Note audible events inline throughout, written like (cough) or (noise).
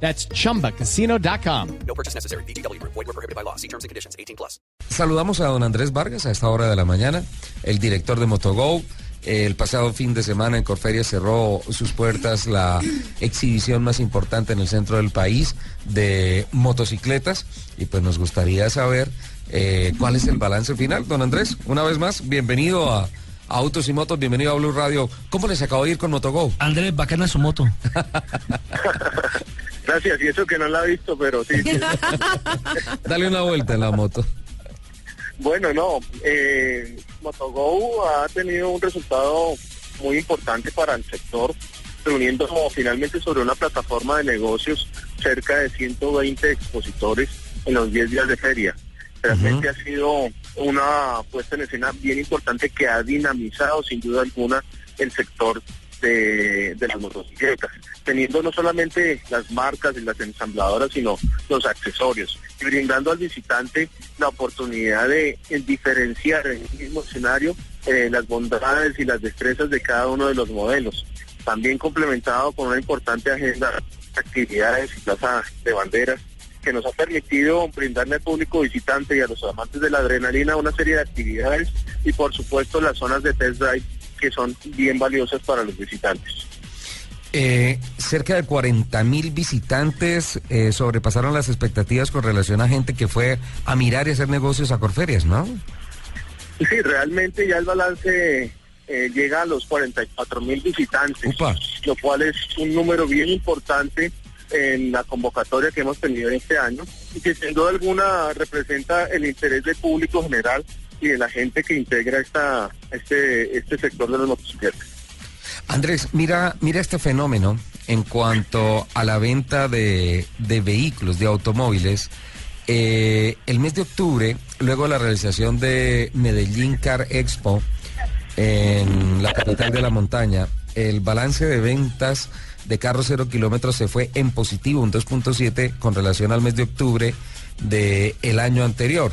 That's chumbacasino.com. No purchase necessary. BGW. Void were prohibited by law. See terms and conditions. 18 plus. Saludamos a don Andrés Vargas a esta hora de la mañana, el director de Motogo. El pasado fin de semana en Corferia cerró sus puertas la exhibición más importante en el centro del país de motocicletas y pues nos gustaría saber eh, cuál es el balance final. Don Andrés, una vez más, bienvenido a, a Autos y Motos, bienvenido a Blue Radio. ¿Cómo les acabó de ir con Motogo? Andrés, bacana su moto. (laughs) Gracias, y eso que no la he visto, pero sí. (laughs) Dale una vuelta en la moto. bueno, no, eh, Motogo ha tenido un resultado muy importante para el sector, reuniendo finalmente sobre una plataforma de negocios cerca de 120 expositores en los 10 días de feria. Realmente ha sido una puesta en escena bien importante que ha dinamizado sin duda alguna el sector de, las motocicletas, teniendo no solamente las marcas y las ensambladoras, sino los accesorios, y brindando al visitante la oportunidad de diferenciar en el mismo escenario eh, las bondades y las destrezas de cada uno de los modelos. También complementado con una importante agenda de actividades y plaza de banderas que nos ha permitido brindarle al público visitante y a los amantes de la adrenalina una serie de actividades y por supuesto las zonas de test drive que son bien valiosas para los visitantes. Eh, cerca de 40 mil visitantes eh, sobrepasaron las expectativas con relación a gente que fue a mirar y hacer negocios a Corferias, ¿no? Sí, realmente ya el balance eh, llega a los 44 mil visitantes, Upa. lo cual es un número bien importante en la convocatoria que hemos tenido este año y que sin duda alguna representa el interés del público general y de la gente que integra esta este este sector de las motocicletas. Andrés, mira, mira este fenómeno en cuanto a la venta de, de vehículos, de automóviles. Eh, el mes de octubre, luego de la realización de Medellín Car Expo en la capital de la montaña, el balance de ventas de carros cero kilómetros se fue en positivo, un 2.7 con relación al mes de octubre del año anterior.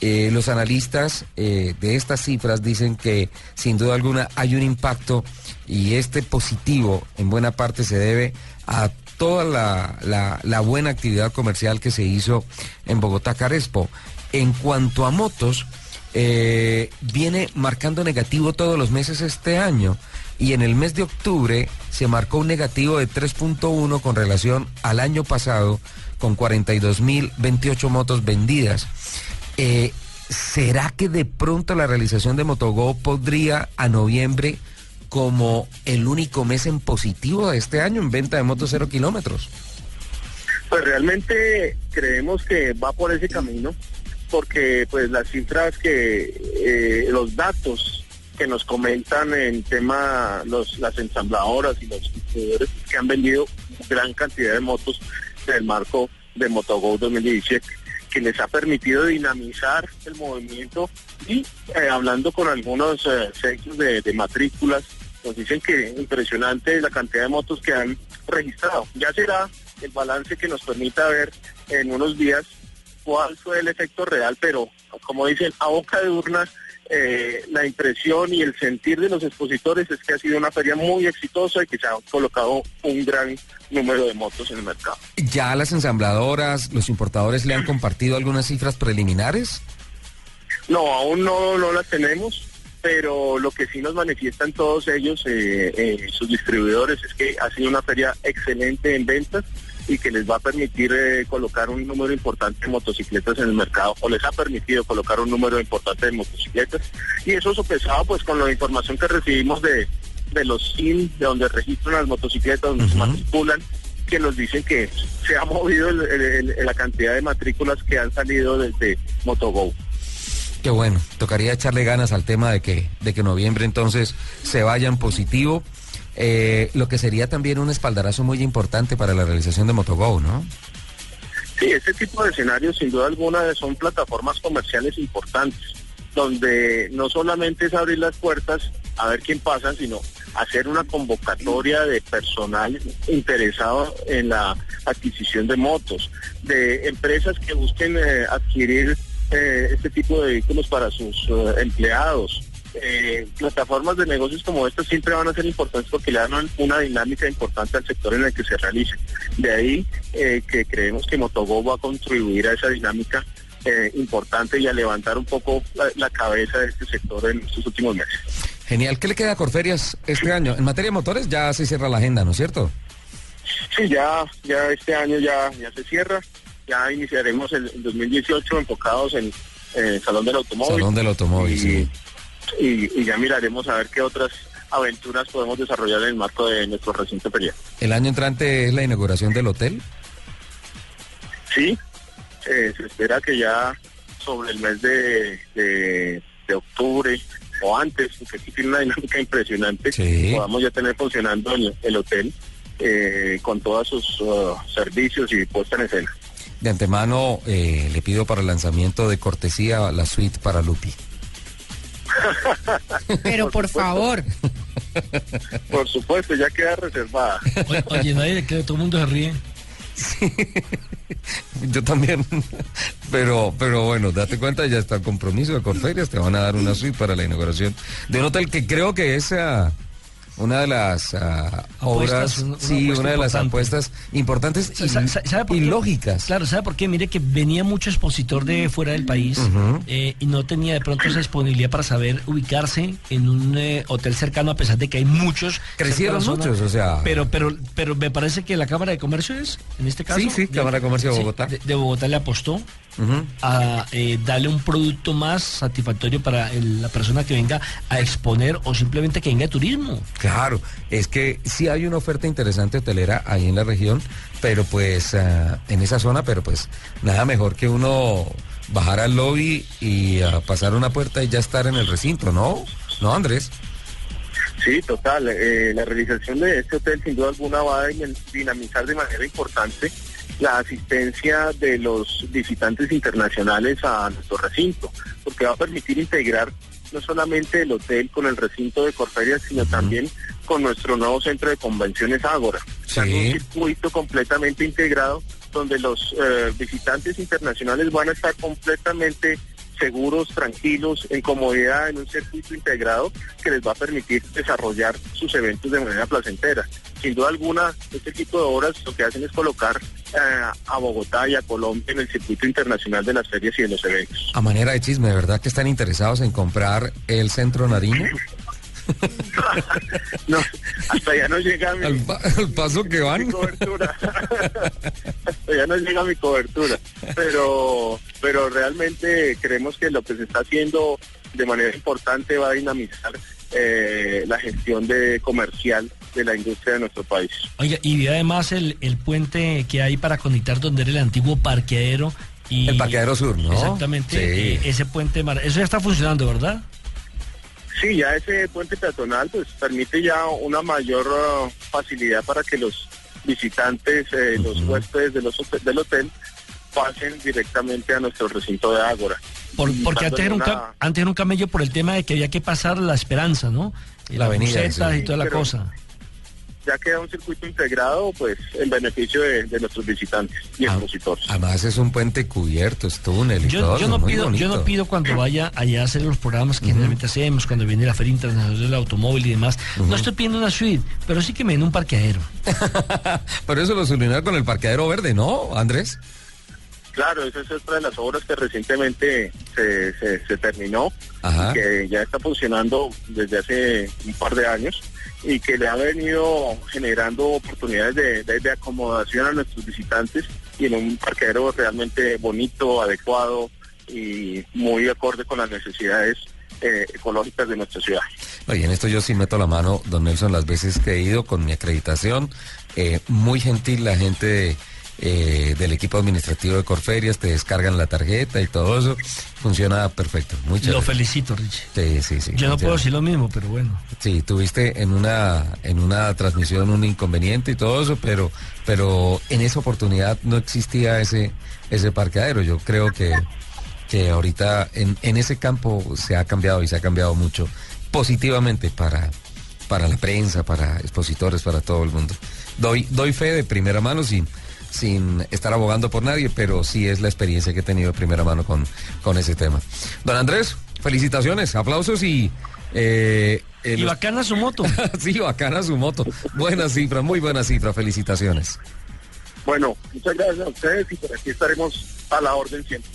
Eh, los analistas eh, de estas cifras dicen que sin duda alguna hay un impacto y este positivo en buena parte se debe a toda la, buena actividad comercial que se hizo en Bogotá Carespo. En cuanto a motos, eh, viene marcando negativo todos los meses este año y en el mes de octubre se marcó un negativo de 3.1 con relación al año pasado con 42.028 motos vendidas. Eh, ¿Será que de pronto la realización de Motogo podría a noviembre como el único mes en positivo de este año en venta de motos cero kilómetros? Pues realmente creemos que va por ese camino, porque pues las cifras que, eh, los datos que nos comentan en tema los, las ensambladoras y los distribuidores que han vendido gran cantidad de motos del marco de Motogo 2017 que les ha permitido dinamizar el movimiento y eh, hablando con algunos eh, centros de, de matrículas nos dicen que impresionante la cantidad de motos que han registrado. Ya será el balance que nos permita ver en unos días cuál fue el efecto real, pero como dicen, a boca de urna, eh, la impresión y el sentir de los expositores es que ha sido una feria muy exitosa y que se ha colocado un gran número de motos en el mercado. ¿Ya las ensambladoras, los importadores le han compartido algunas cifras preliminares? No, aún no, no las tenemos, pero lo que sí nos manifiestan todos ellos, eh, eh, sus distribuidores, es que ha sido una feria excelente en ventas y que les va a permitir eh, colocar un número importante de motocicletas en el mercado, o les ha permitido colocar un número importante de motocicletas. Y eso sopesado pues con la información que recibimos de, de los SIN, de donde registran las motocicletas, donde se matriculan, que nos dicen que se ha movido el- el- el- la cantidad de matrículas que han salido desde Motogo. Qué bueno, tocaría echarle ganas al tema de que, de que noviembre entonces se vaya en positivo, eh, lo que sería también un espaldarazo muy importante para la realización de Motogo, ¿no? Sí, este tipo de escenarios sin duda alguna son plataformas comerciales importantes, donde no solamente es abrir las puertas a ver quién pasa, sino hacer una convocatoria de personal interesado en la adquisición de motos, de empresas que busquen eh, adquirir eh, este tipo de vehículos para sus empleados. Eh, plataformas de negocios como estas siempre van a ser importantes porque le dan una dinámica importante al sector en el que se realice. De ahí eh, que creemos que Motogo va a contribuir a esa dinámica eh, importante y a levantar un poco la, la cabeza de este sector en estos últimos meses. Genial. ¿Qué le queda a Corferias este año? En materia de motores ya se cierra la agenda, ¿no es cierto? Sí, ya, ya este año ya, ya se cierra. Ya iniciaremos el, el 2018 enfocados en el Salón del Automóvil. Salón del Automóvil, y, sí. Y, y ya miraremos a ver qué otras aventuras podemos desarrollar en el marco de nuestro recinto periodo. El año entrante es la inauguración del hotel. Sí, eh, se espera que ya sobre el mes de, de, de octubre o antes, porque aquí tiene una dinámica impresionante, Sí. podamos ya tener funcionando el, el hotel eh, con todos sus uh, servicios y puesta en escena. De antemano eh, le pido para el lanzamiento de cortesía la suite para Lupi. (laughs) Pero por favor, Por supuesto, ya queda reservada. Oye, nadie le cree, todo el mundo se ríe. (laughs) Yo también. Pero, pero bueno, date cuenta, ya está el compromiso de Corferias. Te van a dar una suite para la inauguración de un hotel que creo que es ah, una de las Apuestas, obras, una- una sí, una de las apuestas importantes y, lógicas. Claro, ¿sabe por qué? Mire que venía mucho expositor de fuera del país eh, y no tenía de pronto esa disponibilidad para saber ubicarse en un eh, hotel cercano, a pesar de que hay muchos. Crecieron muchos, o sea. Pero, pero, pero me parece que la Cámara de Comercio es, en este caso. Sí, sí, Cámara de Comercio de Bogotá. De, de Bogotá le apostó A eh, darle un producto más satisfactorio para el- la persona que venga a exponer o simplemente que venga de turismo. Claro, es que sí hay una oferta interesante hotelera ahí en la región, pero pues ah, en esa zona, pero pues nada mejor que uno bajar al lobby y ah, pasar una puerta y ya estar en el recinto, ¿no? ¿No, Andrés? Sí, total. eh, la realización de este hotel sin duda alguna va a din- dinamizar de manera importante la asistencia de los visitantes internacionales a nuestro recinto, porque va a permitir integrar no solamente el hotel con el recinto de Corferias, sino también con nuestro nuevo centro de convenciones Ágora. Un circuito completamente integrado donde los eh, visitantes internacionales van a estar completamente seguros, tranquilos, en comodidad, en un circuito integrado que les va a permitir desarrollar sus eventos de manera placentera. Sin duda alguna, este tipo de obras lo que hacen es colocar eh, a Bogotá y a Colombia en el circuito internacional de las ferias y de los eventos. A manera de chisme, ¿de verdad que están interesados en comprar el centro Nariño? (laughs) (laughs) No, hasta allá no llega mi, Al, pa- al paso que mi van. cobertura. hasta allá no llega mi cobertura. Pero, pero realmente creemos que lo que se está haciendo de manera importante va a dinamizar eh, la gestión de comercial de la industria de nuestro país. Oiga, y vi además el, el puente que hay para conectar donde era el antiguo parqueadero. Y, El parqueadero sur, ¿no? Exactamente, Sí. eh, ese puente, mar- eso ya está funcionando, ¿verdad? Sí, ya ese puente peatonal pues permite ya una mayor uh, facilidad para que los visitantes, eh, los huéspedes de los del hotel pasen directamente a nuestro recinto de Ágora. Por- porque antes era, un una- antes era un camello por el tema de que había que pasar la esperanza, ¿no? Y La las avenida, sí. y toda la Pero- cosa. Ya queda un circuito integrado pues en beneficio de, de nuestros visitantes y Ah, expositores. Además es un puente cubierto, es túnel y Yo, todo. yo no pido, yo no pido cuando vaya allá a hacer los programas que generalmente hacemos, cuando viene la Feria Internacional del Automóvil y demás. No estoy pidiendo una suite, pero sí que me den un parqueadero. (laughs) Pero eso lo solucionaron con el parqueadero verde, ¿no, Andrés? Claro, esa es otra de las obras que recientemente se, se, se terminó, Ajá. y que ya está funcionando desde hace un par de años y que le ha venido generando oportunidades de, de- acomodación a nuestros visitantes y en un parqueadero realmente bonito, adecuado y muy acorde con las necesidades eh, ecológicas de nuestra ciudad. Oye, en esto yo sí meto la mano, don Nelson, las veces que he ido con mi acreditación. eh, muy gentil la gente eh, del equipo administrativo de Corferias, te descargan la tarjeta y todo eso. Funciona perfecto. Muy Lo felicito, Richie. Sí, sí, sí. Yo no puedo decir lo mismo, pero bueno. Sí, tuviste en una, en una transmisión un inconveniente y todo eso, pero, pero en esa oportunidad no existía ese, ese parqueadero. Yo creo que, que ahorita en, en ese campo se ha cambiado y se ha cambiado mucho positivamente para, para la prensa, para expositores, para todo el mundo. Doy, doy fe de primera mano sin, sin estar abogando por nadie, pero sí es la experiencia que he tenido de primera mano con, con ese tema. Don Andrés, felicitaciones, aplausos y... Eh, y bacana su moto. (laughs) sí, bacana su moto. Buena cifra, muy buena cifra, felicitaciones. Bueno, muchas gracias a ustedes y por aquí estaremos a la orden siempre.